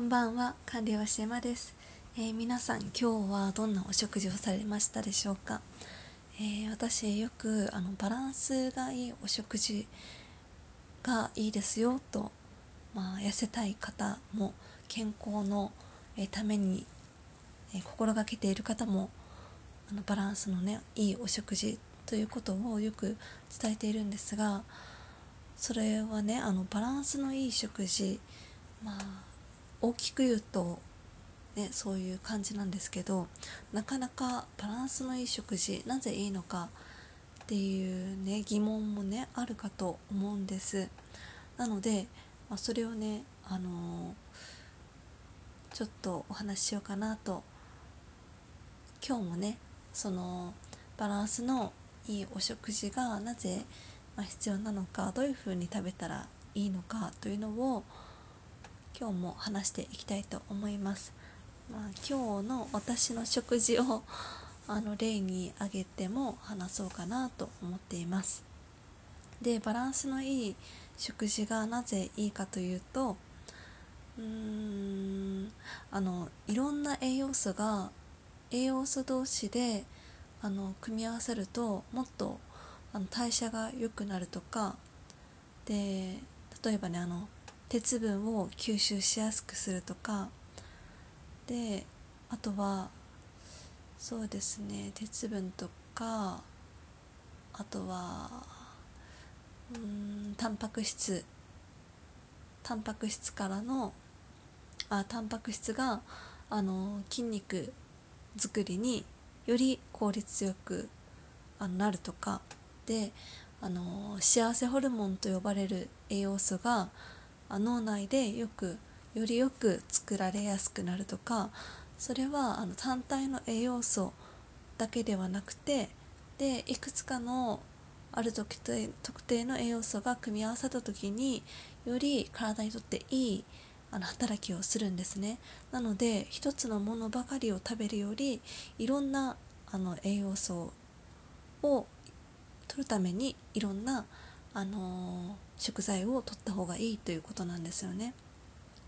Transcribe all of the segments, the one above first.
こんばんは管理はしえまです、えー、皆さん今日はどんなお食事をされましたでしょうか、えー、私よくあのバランスがいいお食事がいいですよと、まあ、痩せたい方も健康の、ために、え心がけている方もあのバランスのねいいお食事ということをよく伝えているんですがそれはねあのバランスのいい食事まあ大きく言うと、ね、そういう感じなんですけどなかなかバランスのいい食事なぜいいのかっていうね疑問もねあるかと思うんです。なので、まあ、それをねあのー、ちょっとお話ししようかなと。今日もねそのバランスのいいお食事がなぜ、ま必要なのかどういうふうに食べたらいいのかというのを今日も話していきたいと思います。まあ、今日の私の食事を あの例に挙げても話そうかなと思っています。でバランスのいい食事がなぜいいかというとうーんあのいろんな栄養素が栄養素同士であの組み合わさるともっとあの代謝が良くなるとかで例えばねあの鉄分を吸収しやすくするとか。であとはそうですね鉄分とかあとはうんタンパク質。タンパク質からのあタンパク質があの筋肉作りにより効率よくあなるとか。であの幸せホルモンと呼ばれる栄養素が脳内でよくよりよく作られやすくなるとかそれはあの単体の栄養素だけではなくてでいくつかのある特定特定の栄養素が組み合わさった時により体にとっていいあの働きをするんですね。なので一つのものばかりを食べるよりいろんなあの栄養素を取るためにいろんなあの食材を取った方がいいということなんですよね。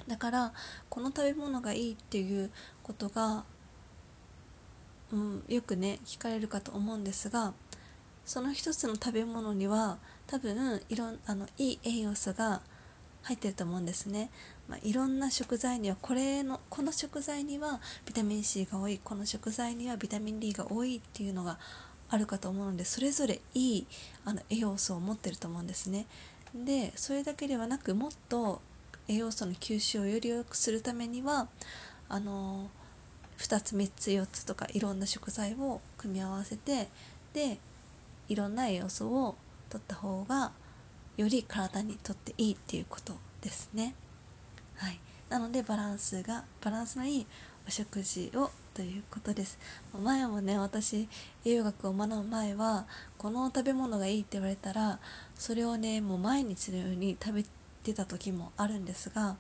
だからこの食べ物がいいっていうことが、うん、よくね聞かれるかと思うんですがその一つの食べ物には多分いろんあのいい栄養素が入ってると思うんですね、まあ、いろんな食材にはこれのこの食材にはビタミン C が多いこの食材にはビタミン D が多いっていうのがあるかと思うのでそれぞれいいあの栄養素を持ってると思うんですね。でそれだけではなくもっと栄養素の吸収をより良くするためにはあの2つ3つ4つとかいろんな食材を組み合わせてでいろんな栄養素を取った方がより体にとっていいっていうことですね。はい、なのでバランスがバランスのいいお食事をということです。前もね私栄養学を学ぶ前はこの食べ物がいいって言われたらそれをねもう毎日のように食べてた時もあるんですが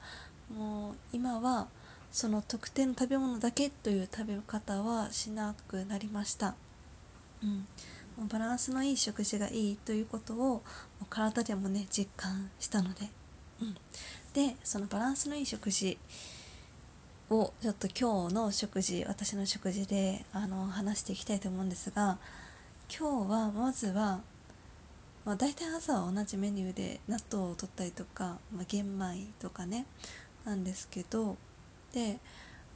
もう今はその特定の食べ物だけという食べ方はしなくなりました。うん、もうバランスのいい食事がいいということを体でもね実感したので、うん、でそのバランスのいい食事をちょっと今日の食事私の食事であの話していきたいと思うんですが今日はまずは、まあ、大体朝は同じメニューで納豆を取ったりとか、まあ、玄米とかねなんですけどで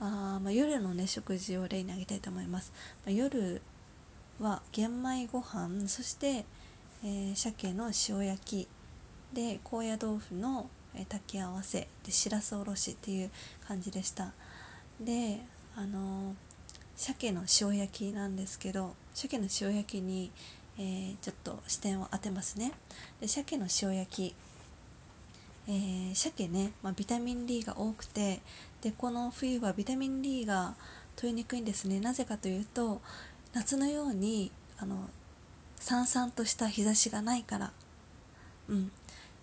あ、まあ、夜のね食事を例に挙げたいと思います、まあ、夜は玄米ご飯そして、えー、鮭の塩焼きで高野豆腐の炊き合わせでしらすおろしっていう感じでした。であの鮭の塩焼きなんですけど鮭の塩焼きに、えー、ちょっと視点を当てますね。で鮭の塩焼きえー、鮭ね、まあ、ビタミン D が多くてでこの冬はビタミン D が取りにくいんですね。なぜかというと夏のようにあのさんさんとした日差しがないから。うん。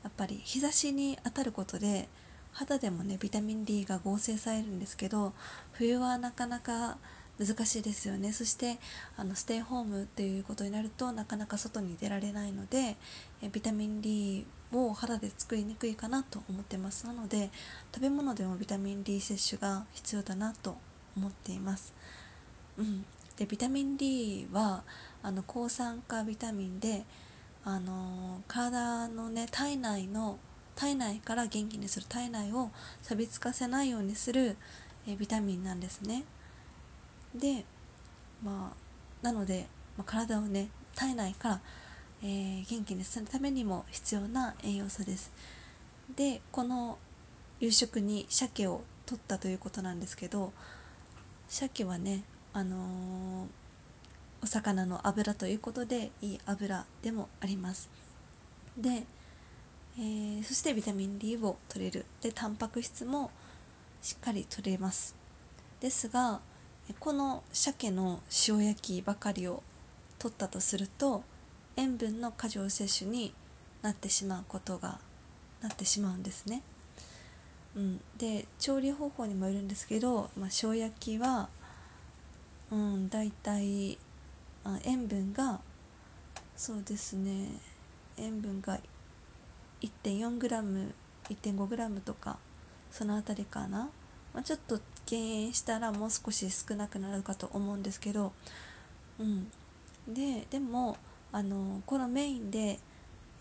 やっぱり日差しに当たることで肌でもねビタミン D が合成されるんですけど冬はなかなか難しいですよね。そしてあのステイホームっていうことになるとなかなか外に出られないのでえビタミン D を肌で作りにくいかなと思ってます。なので食べ物でもビタミン D 摂取が必要だなと思っています、うん、でビタミン D はあの抗酸化ビタミンであの体のね体内の体内から元気にする体内を錆びつかせないようにするえビタミンなんですね。でまあなので、まあ、体をね体内から、えー、元気にするためにも必要な栄養素です。でこの夕食に鮭を取ったということなんですけど鮭はねあのー、お魚の油ということでいい油でもあります。で、えー、そしてビタミン D を取れる。でタンパク質もしっかり取れます。ですがこの鮭の塩焼きばかりを取ったとすると塩分の過剰摂取になってしまうことがなってしまうんですね。うん、で調理方法にもよるんですけど、まあ、塩焼きは、うん、だいたいあ塩分がそうですね塩分が 1.4g1.5g とかその辺りかな、まあ、ちょっと減塩したらもう少し少なくなるかと思うんですけど、うん、ででもあのこのメインで、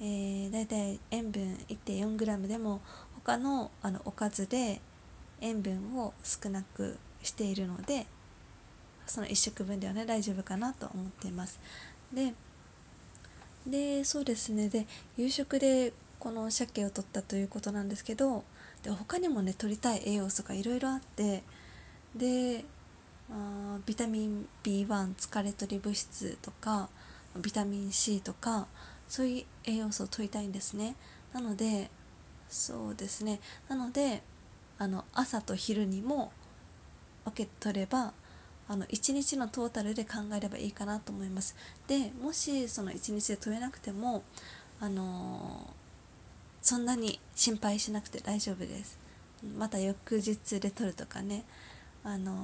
えー、だいたい塩分 1.4g でも他のあのおかずで塩分を少なくしているのでその1食分ではね大丈夫かなと思っています。ででそうですね。で夕食でこの鮭を取ったということなんですけどで他にもね取りたい栄養素がいろいろあってであビタミン B1 疲れ取り物質とかビタミン C とかそういう栄養素を取りたいんですね。なのでそうですね。なのであの朝と昼にも分け取ればあの1日のトータルで考えればいいかなと思います。でもしその1日で取れなくてもあのーそんなに心配しなくて大丈夫です。また翌日で撮るとかねあのー、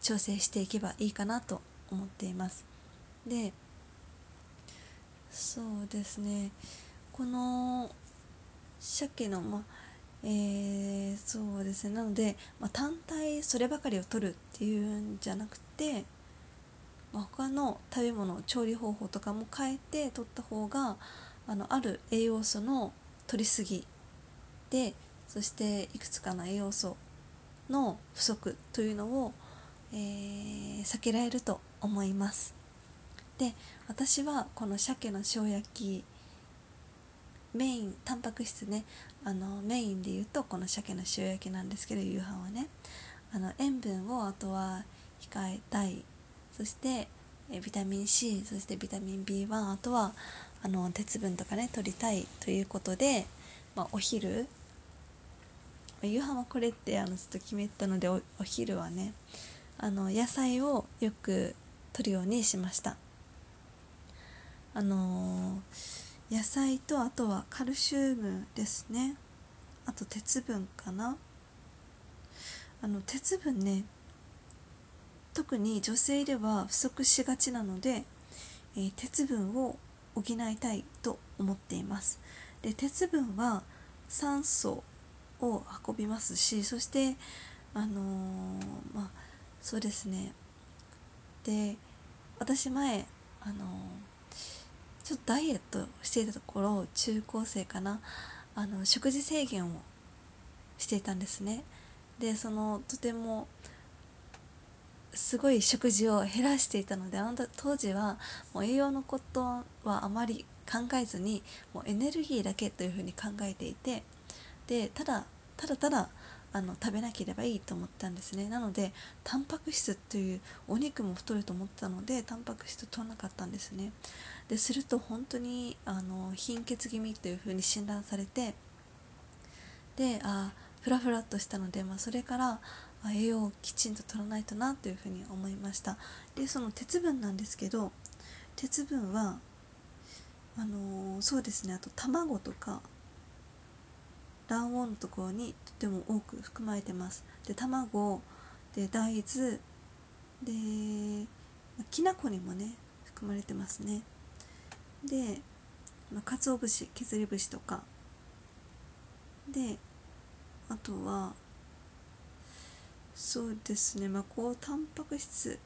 調整していけばいいかなと思っています。でそうですね。この鮭のまあえー、そうですね。なので、まあ、単体そればかりを取るっていうんじゃなくて、まあ、他の食べ物調理方法とかも変えて取った方があのある栄養素の取りすぎでそしていくつかの栄養素の不足というのを、えー、避けられると思います。で私はこの鮭の塩焼きメインタンパク質ねあのメインで言うとこの鮭の塩焼きなんですけど夕飯はね。あの塩分をあとは控えたい。そしてえビタミン C そしてビタミン B1 あとはあの鉄分とかね取りたいということで、まあ、お昼。夕飯はこれってあのちょっと決めたのでお昼はねあの野菜をよく取るようにしました。あのー、野菜とあとはカルシウムですね。あと鉄分かな。あの鉄分ね特に女性では不足しがちなので、えー、鉄分を補いたいと思っています。で鉄分は酸素を運びますしそしてあのー、まあそうですね。で私前あのー、ちょっとダイエットしていたところ中高生かな。あの食事制限をしていたんですね。でそのとてもすごい食事を減らしていたのであの当時はもう栄養のことはあまり考えずにもうエネルギーだけというふうに考えていてでただただただあの食べなければいいと思ったんですね。なのでタンパク質というお肉も太ると思ったのでタンパク質取らなかったんですね。ですると本当にあの貧血気味というふうに診断されてであフラフラっとしたので、まあ、それから栄養をきちんと取らないとなというふうに思いました。でその鉄分なんですけど鉄分はあのー、そうですねあと卵とか卵黄のところにとても多く含まれてます。で卵で大豆できな粉にもね含まれてますね。で鰹節削り節とか。であとはそうですね。まあこうタンパク質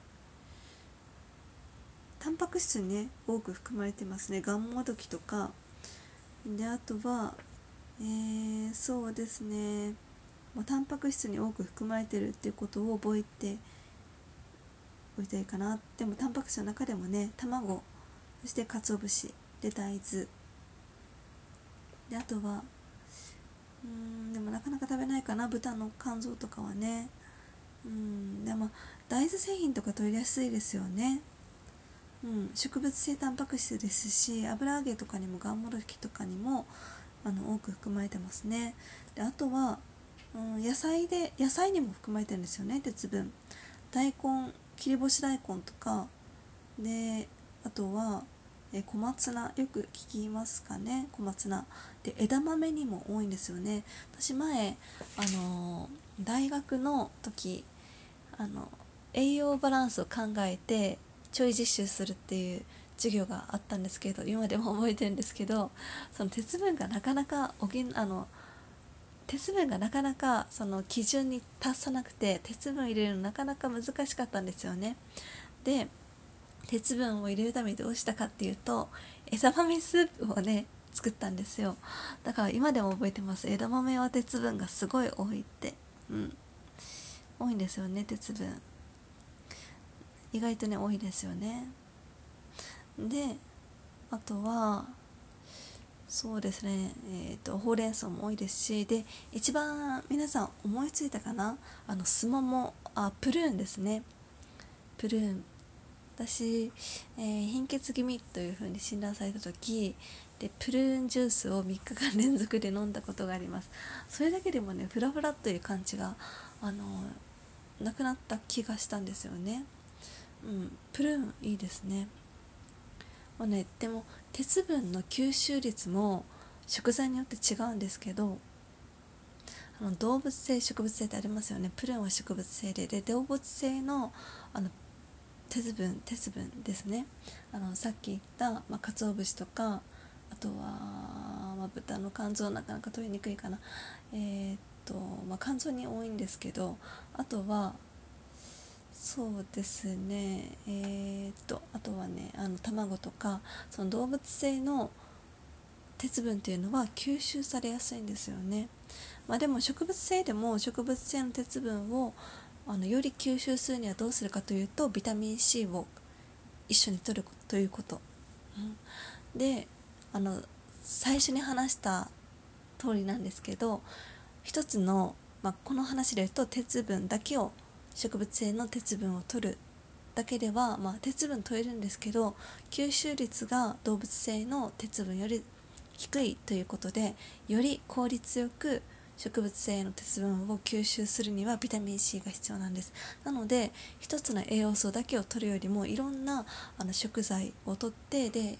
タンパク質ね多く含まれてますね。がんもどきとか。であとはえー、そうですね、まあ、タンパク質に多く含まれてるっていうことを覚えておいたらいいかな。でもタンパク質の中でもね卵そして鰹節で大豆。であとはうんでもなかなか食べないかな。豚の肝臓とかはね。うんでも大豆製品とか取りやすいですよね。うん、植物性タンパク質ですし油揚げとかにもがんもどきとかにもあの多く含まれてますね。であとは、うん、野菜で野菜にも含まれてるんですよね鉄分。大根切り干し大根とか。であとはえ小松菜よく聞きますかね？小松菜。で枝豆にも多いんですよね。私前あの大学の時あの栄養バランスを考えてちょい実習するっていう授業があったんですけど今でも覚えてるんですけどその鉄分がなかなか補あの鉄分がなかなかその基準に達さなくて鉄分入れるのなかなか難しかったんですよね。で鉄分を入れるためにどうしたかっていうと枝豆スープをね作ったんですよ。だから今でも覚えてます。枝豆は鉄分がすごい多いって。うん。多いんですよね鉄分。意外とね多いですよね。であとはそうですね、えーと、ほうれん草も多いですしで一番皆さん思いついたかな？あのすももあプルーンですね。プルーン。私、えー、貧血気味というふうに診断された時でプルーンジュースを3日間連続で飲んだことがあります。それだけでもねフラフラという感じがあのなくなった気がしたんですよね。うんプルーンいいですね。まあね、でも鉄分の吸収率も食材によって違うんですけどあの動物性植物性ってありますよね。プルーンは植物性で。で動物性のあの鉄分鉄分ですね。あのさっき言った、まあ、鰹節とかあとは、まあ、豚の肝臓なかなか取りにくいかな。えー、っと、まあ、肝臓に多いんですけどあとはそうですねえー、っとあとはねあの卵とかその動物性の鉄分っていうのは吸収されやすいんですよね、まあ、でも植物性でも植物性の鉄分をあのより吸収するにはどうするかというとビタミン C を一緒に摂るということ、うん、であの最初に話した通りなんですけど一つの、まあ、この話で言うと鉄分だけを植物性の鉄分を取るだけでは、まあ、鉄分取れるんですけど吸収率が動物性の鉄分より低いということでより効率よく植物性の鉄分を吸収するにはビタミン C が必要なんです。なので一つの栄養素だけを取るよりもいろんなあの食材を取ってで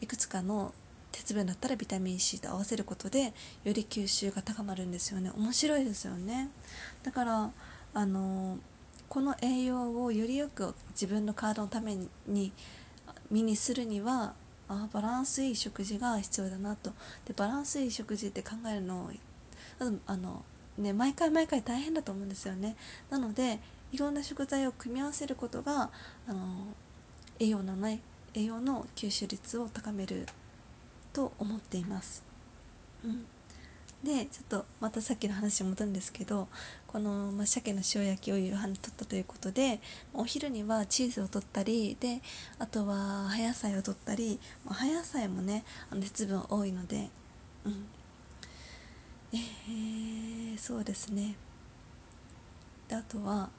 いくつかの鉄分だったらビタミン C と合わせることでより吸収が高まるんですよね。面白いですよね。だからあのこの栄養をよりよく自分の体のために身にするにはあバランスいい食事が必要だなと。でバランスいい食事って考えるのあの、ね、毎回毎回大変だと思うんですよね。なのでいろんな食材を組み合わせることがあの栄養のない栄養の吸収率を高めると思っています。うん。でちょっとまたさっきの話に戻るんですけどこの、まあ、鮭の塩焼きを夕飯にとったということでお昼にはチーズを取ったりであとは葉野菜を取ったり、葉野菜もね鉄分多いのでうん。えー、そうですね。であとは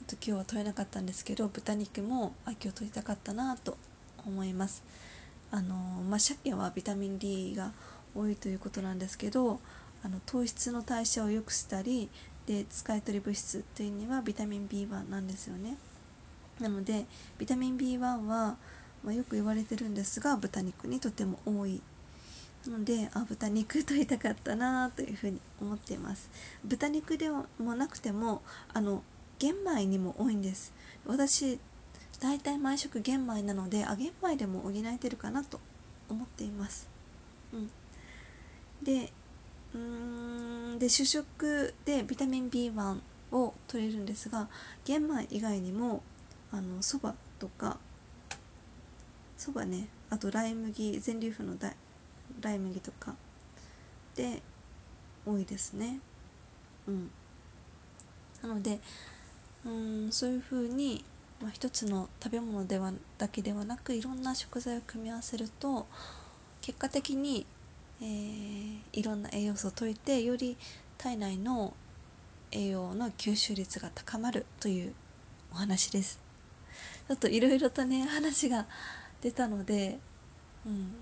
あと今日は取れなかったんですけど豚肉も秋を取りたかったなと思います。あのまあ鮭はビタミン D が多いということなんですけどあの糖質の代謝を良くしたりで使い取り物質というにはビタミン B1 なんですよね。なのでビタミン B1 は、まあ、よく言われてるんですが豚肉にとても多い。なのであ豚肉といたかったなというふうに思っています。豚肉でもなくてもあの玄米にも多いんです。私大体毎食玄米なのであ玄米でも補えてるかなと思っています。うん。でうんで主食でビタミン B1 を取れるんですが玄米以外にもあのそばとかそばねあとライ麦全粒粉のライ麦とかで多いですね。うん。なのでうんそういうふうに、まあ、一つの食べ物ではだけではなくいろんな食材を組み合わせると結果的に、えー、いろんな栄養素をといてより体内の栄養の吸収率が高まるというお話です。ちょっといろいろとね話が出たのでうん。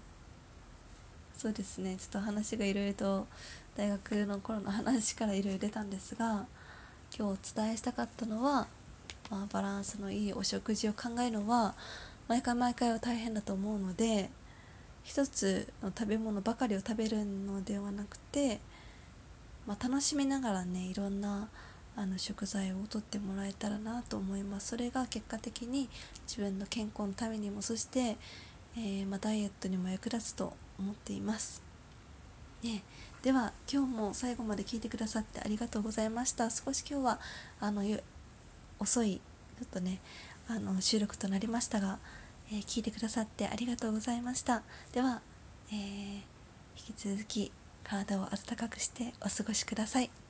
そうですね。ちょっと話がいろいろと大学の頃の話からいろいろ出たんですが今日お伝えしたかったのは、まあ、バランスのいいお食事を考えるのは毎回毎回は大変だと思うので一つの食べ物ばかりを食べるのではなくて、まあ、楽しみながらねいろんなあの食材をとってもらえたらなと思います。それが結果的に自分の健康のためにもそして、えー、まあ、ダイエットにも役立つと思っています、ね、では今日も最後まで聞いてくださってありがとうございました。少し今日はあの遅いちょっとねあの収録となりましたが、えー、聞いてくださってありがとうございました。では、えー、引き続き体を温かくしてお過ごしください。